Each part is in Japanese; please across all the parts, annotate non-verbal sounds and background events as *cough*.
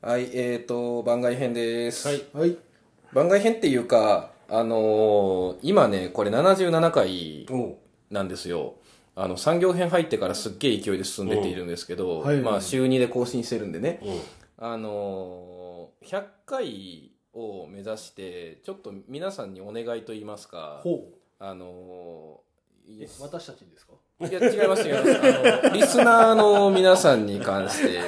はい、えーと、番外編です。はい。はい。番外編っていうか、あのー今ね、これ77回なんですよ。あの、産業編入ってからすっげえ勢いで進んでっているんですけど、うんはいまあ、週2で更新してるんでね。うんあのー100回を目指して、ちょっと皆さんにお願いと言いますか、ほあのー。私たちにですか？いや、違います、違います。あの、リスナーの皆さんに関して、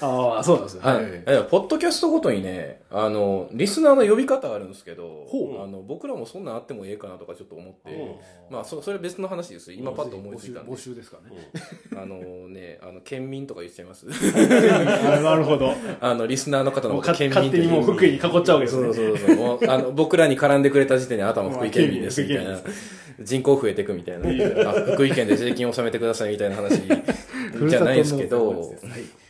ああ、そうなんですね。はい。いや、ポッドキャストごとにね、あの、リスナーの呼び方あるんですけど、ほうあの、僕らもそんなんあってもええかなとかちょっと思って、うんまあ、そそれ別の話です。今パッと思いついたんで募。集ですかね。あのね、あの、県民とか言っちゃいます。あなるほど。*laughs* あの、リスナーの方の県民勝手にもう福井に囲っちゃうわけですね。そうそうそう。もうあの、*laughs* 僕らに絡んでくれた時点であなたも福井県民ですみたいな。人口増えてくみたいな。あ福井県で税金を納めてくださいみたいな話 *laughs* じゃないですけど、はい。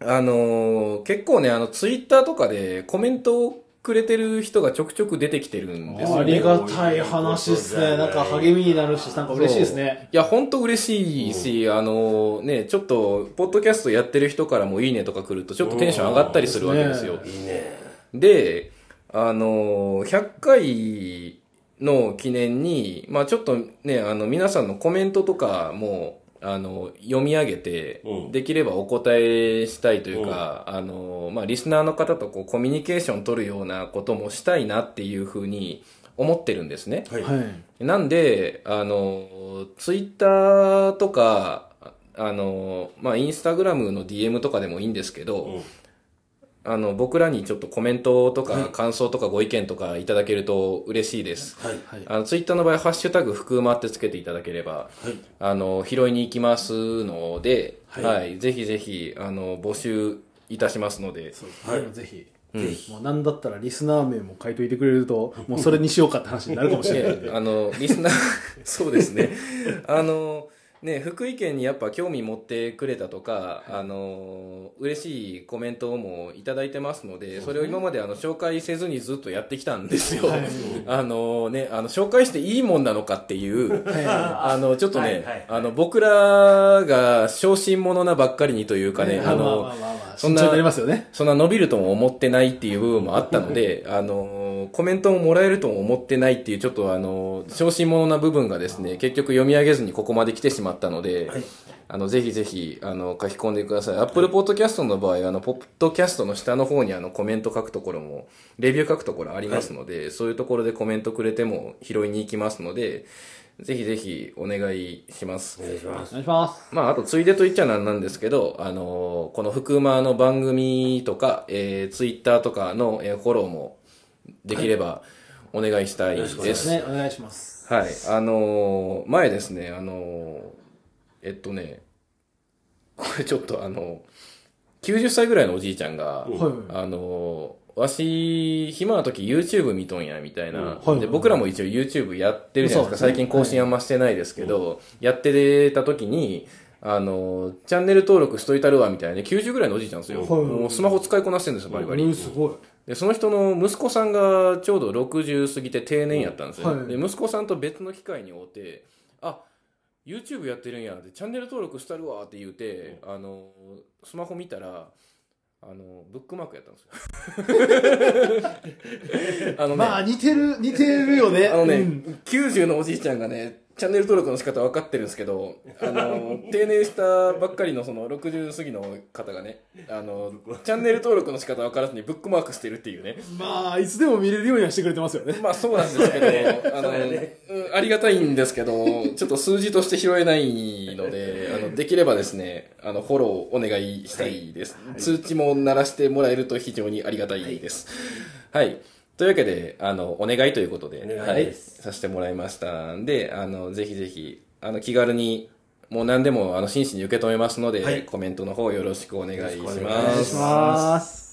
あのー結構ね、あの、ツイッターとかでコメントをくれてる人がちょくちょく出てきてるんですよね。ありがたい話っすね。なんか励みになるし、なんか嬉しいですね。いや、本当嬉しいし、あのね、ちょっと、ポッドキャストやってる人からもいいねとか来ると、ちょっとテンション上がったりするわけですよ。いいね。で、あの100回の記念に、まあちょっとね、あの、皆さんのコメントとかも、あの、読み上げてう、んできればお答えしたいというか、あの、まあリスナーの方とこうコミュニケーション取るようなこともしたいなっていうふうに思ってるんですね。はい。はい。なんで、あの、ツイッターとか、あの、まあ、インスタグラムの DM とかでもいいんですけど、うんあの、僕らにちょっとコメントとか感想とかご意見とかいただけると嬉しいです。はい。はい。あの、ツイッターの場合、ハッシュタグ、福馬ってつけていただければ、はい。あの、拾いに行きますので、はいはい、ぜひぜひ、あの、募集いたしますので、そうですはいね。ぜひ。ぜひ。もうなんだったらリスナー名も書いといてくれると、もうそれにしようかって話になるかもしれないんで。ね *laughs* あの、リスナー、*laughs* そうですね。あの、ね、福井県にやっぱ興味持ってくれたとか、あの、嬉しいコメントもいただいてますので、それを今まであの、紹介せずにずっとやってきたんですよ。はい。*laughs* あのね、あの、紹介していいもんなのかっていう、*laughs* あの、ちょっとね、はいはい。はいあの、僕らが小心者なばっかりにというかね、あの、そんな。そんな伸びるとも思ってないっていう部分もあったので、あの、コメントももらえるとも思ってないっていう、ちょっとあの、小心者な部分がですね、結局読み上げずにここまで来てしまったので、はいあの、ぜひぜひ、あの、書き込んでください。Apple Podcast の場合、あの、ポッドキャストの下の方にあの、コメント書くところも、レビュー書くところありますので、そういうところでコメントくれても拾いに行きますので、ぜひぜひお願いしますお。願いします。お願いします。まあ、あと、ついでと言っちゃなんなんですけど、あのーこの福馬の番組とか、えー、ツイッターとかの、えーフォローもできればお願いしたいです。よろしくお願いしね、お願いします。はい。あのー前ですね、あのーえっとね、これちょっとあの、90歳ぐらいのおじいちゃんが、うんはい。あのーわし、暇な時 YouTube 見とんや、みたいな。うんはいで、僕らも一応 YouTube やってるじゃないですか。最近更新あんましてないですけど、やってた時に、あのーチャンネル登録しといたるわ、みたいなね、90ぐらいのおじいちゃんですよ。はいもうスマホ使いこなしてるんですよ、バリバリ。うん、すごい。で、その人の息子さんがちょうど60過ぎて定年やったんですよ。はいで、息子さんと別の機会に会うて、あ、YouTube やってるんや、で、チャンネル登録したるわって言うて、あの、スマホ見たら、あの、ブックマークやったんですよ。*laughs* あのね、まあ、似てる、似てるよね。あのね、うん90のおじいちゃんがね、チャンネル登録の仕方分かってるんですけど、あの、*laughs* 定年したばっかりのその60過ぎの方がね、あの、*laughs* チャンネル登録の仕方分からずにブックマークしてるっていうね。まあ、いつでも見れるようにはしてくれてますよね。まあそうなんですけど、*laughs* あの、うんありがたいんですけど、ちょっと数字として拾えないので、あの、できればですね、あの、フォローお願いしたいです。通知も鳴らしてもらえると非常にありがたいです。はい。というわけで、あの、お願いということで、お願いはいさせてもらいましたんで、あの、ぜひぜひ、あの、気軽に、もう何でも、あの、真摯に受け止めますので、はいコメントの方よろしくお願いしよろしくお願いし。ます。